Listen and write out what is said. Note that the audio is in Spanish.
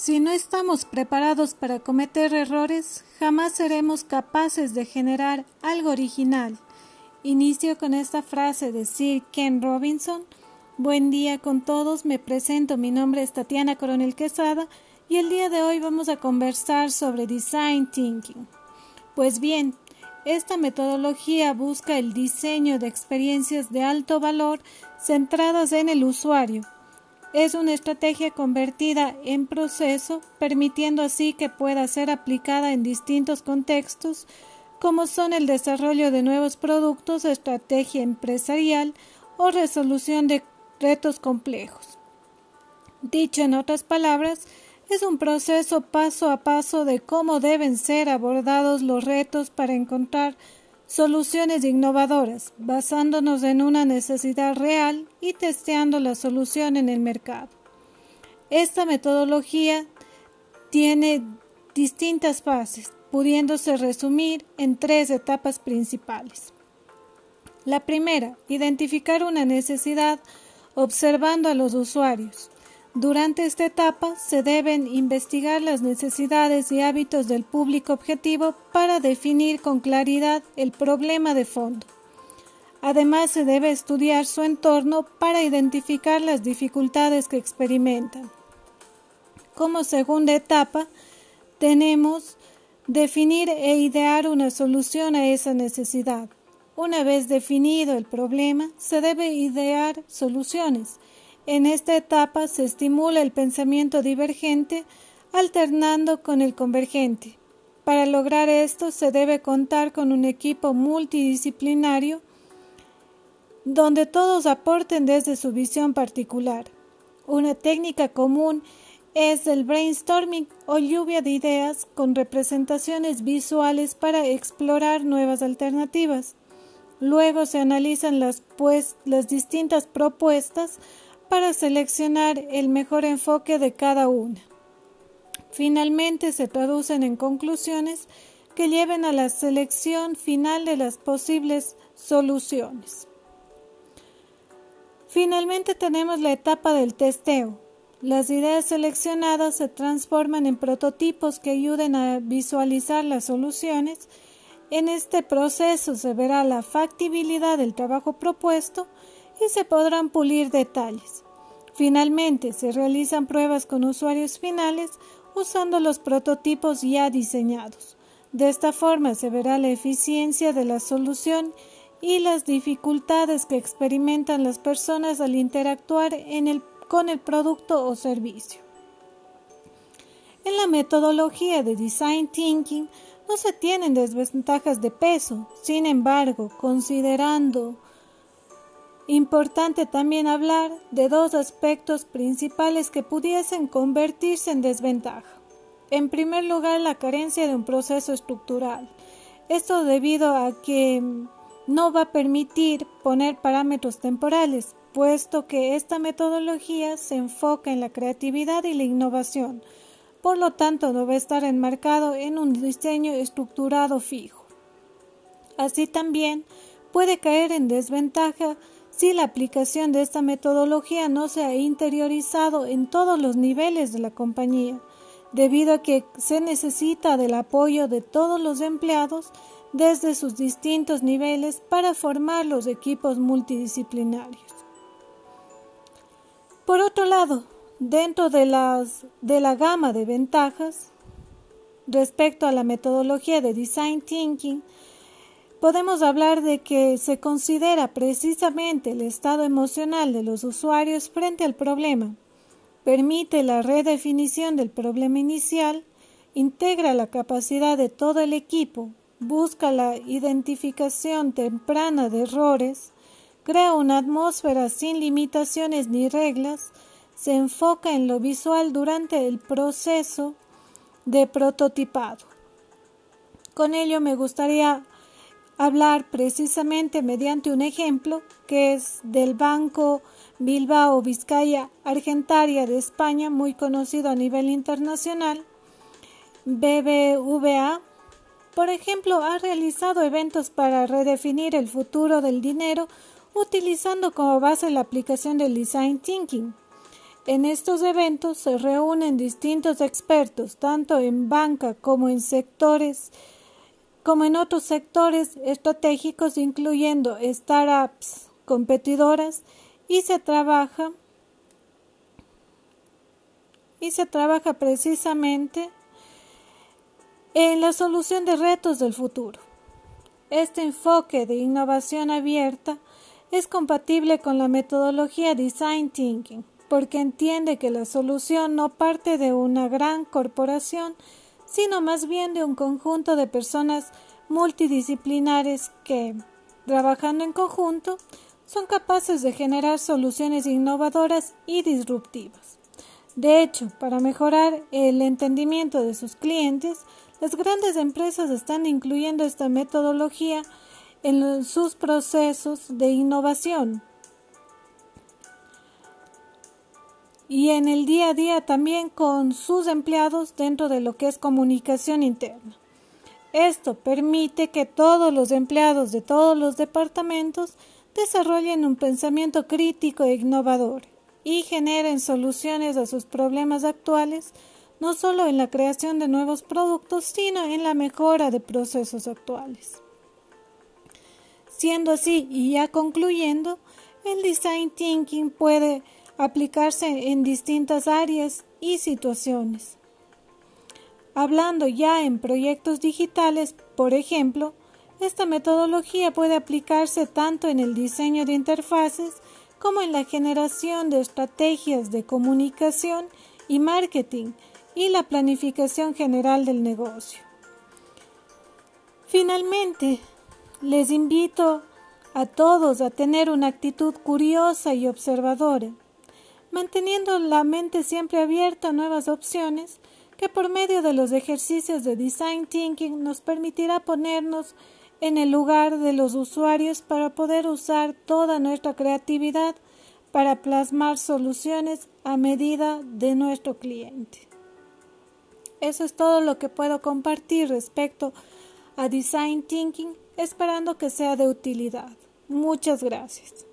Si no estamos preparados para cometer errores, jamás seremos capaces de generar algo original. Inicio con esta frase de Sir Ken Robinson. Buen día con todos, me presento, mi nombre es Tatiana Coronel Quesada y el día de hoy vamos a conversar sobre Design Thinking. Pues bien, esta metodología busca el diseño de experiencias de alto valor centradas en el usuario es una estrategia convertida en proceso, permitiendo así que pueda ser aplicada en distintos contextos, como son el desarrollo de nuevos productos, estrategia empresarial o resolución de retos complejos. Dicho en otras palabras, es un proceso paso a paso de cómo deben ser abordados los retos para encontrar Soluciones innovadoras, basándonos en una necesidad real y testeando la solución en el mercado. Esta metodología tiene distintas fases, pudiéndose resumir en tres etapas principales. La primera, identificar una necesidad observando a los usuarios. Durante esta etapa se deben investigar las necesidades y hábitos del público objetivo para definir con claridad el problema de fondo. Además, se debe estudiar su entorno para identificar las dificultades que experimentan. Como segunda etapa, tenemos definir e idear una solución a esa necesidad. Una vez definido el problema, se debe idear soluciones en esta etapa se estimula el pensamiento divergente alternando con el convergente. Para lograr esto se debe contar con un equipo multidisciplinario donde todos aporten desde su visión particular. Una técnica común es el brainstorming o lluvia de ideas con representaciones visuales para explorar nuevas alternativas. Luego se analizan las, pues, distintas propuestas para seleccionar el mejor enfoque de cada una. Finalmente se traducen en conclusiones que lleven a la selección final de las posibles soluciones. Finalmente tenemos la etapa del testeo. Las ideas seleccionadas se transforman en prototipos que ayuden a visualizar las soluciones. En este proceso se verá la factibilidad del trabajo propuesto y se podrán pulir detalles. Finalmente, se realizan pruebas con usuarios finales usando los prototipos ya diseñados. De esta forma se verá la eficiencia de la solución y las dificultades que experimentan las personas al interactuar con el producto o servicio. En la metodología de Design Thinking no se tienen desventajas de peso, sin embargo, considerando Importante también hablar de dos aspectos principales que pudiesen convertirse en desventaja. En primer lugar, la carencia de un proceso estructural. Esto debido a que no va a permitir poner parámetros temporales, puesto que esta metodología se enfoca en la creatividad y la innovación. Por lo tanto, no va a estar enmarcado en un diseño estructurado fijo. Así también puede caer en desventaja si la aplicación de esta metodología no se ha interiorizado en todos los niveles de la compañía, debido a que se necesita del apoyo de todos los empleados desde sus distintos niveles para formar los equipos multidisciplinarios. Por otro lado, dentro de, de la gama de ventajas respecto a la metodología de Design Thinking, podemos hablar de que se considera precisamente el estado emocional de los usuarios frente al problema, permite la redefinición del problema inicial, integra la capacidad de todo el equipo, busca la identificación temprana de errores, crea una atmósfera sin limitaciones ni reglas, se enfoca en lo visual durante el proceso de prototipado. Con ello me gustaría hablar precisamente mediante un ejemplo que es del Banco Bilbao Vizcaya Argentaria de España, muy conocido a nivel internacional. BBVA, por ejemplo, ha realizado eventos para redefinir el futuro del dinero utilizando como base la aplicación del Design Thinking. En estos eventos se reúnen distintos expertos, tanto en banca como en sectores como en otros sectores estratégicos, incluyendo startups competidoras, y se trabaja y se trabaja precisamente en la solución de retos del futuro. Este enfoque de innovación abierta es compatible con la metodología Design Thinking, porque entiende que la solución no parte de una gran corporación, sino más bien de un conjunto de personas multidisciplinares que, trabajando en conjunto, son capaces de generar soluciones innovadoras y disruptivas. De hecho, para mejorar el entendimiento de sus clientes, las grandes empresas están incluyendo esta metodología en sus procesos de innovación y en el día a día también con sus empleados dentro de lo que es comunicación interna. Esto permite que todos los empleados de todos los departamentos desarrollen un pensamiento crítico e innovador y generen soluciones a sus problemas actuales, no solo en la creación de nuevos productos, sino en la mejora de procesos actuales. Siendo así, y ya concluyendo, el design thinking puede aplicarse en distintas áreas y situaciones. Hablando ya en proyectos digitales, por ejemplo, esta metodología puede aplicarse tanto en el diseño de interfaces como en la generación de estrategias de comunicación y marketing y la planificación general del negocio. Finalmente, les invito a todos a tener una actitud curiosa y observadora, manteniendo la mente siempre abierta a nuevas opciones que por medio de los ejercicios de design thinking nos permitirá ponernos en el lugar de los usuarios para poder usar toda nuestra creatividad para plasmar soluciones a medida de nuestro cliente. Eso es todo lo que puedo compartir respecto a Design Thinking, esperando que sea de utilidad. Muchas gracias.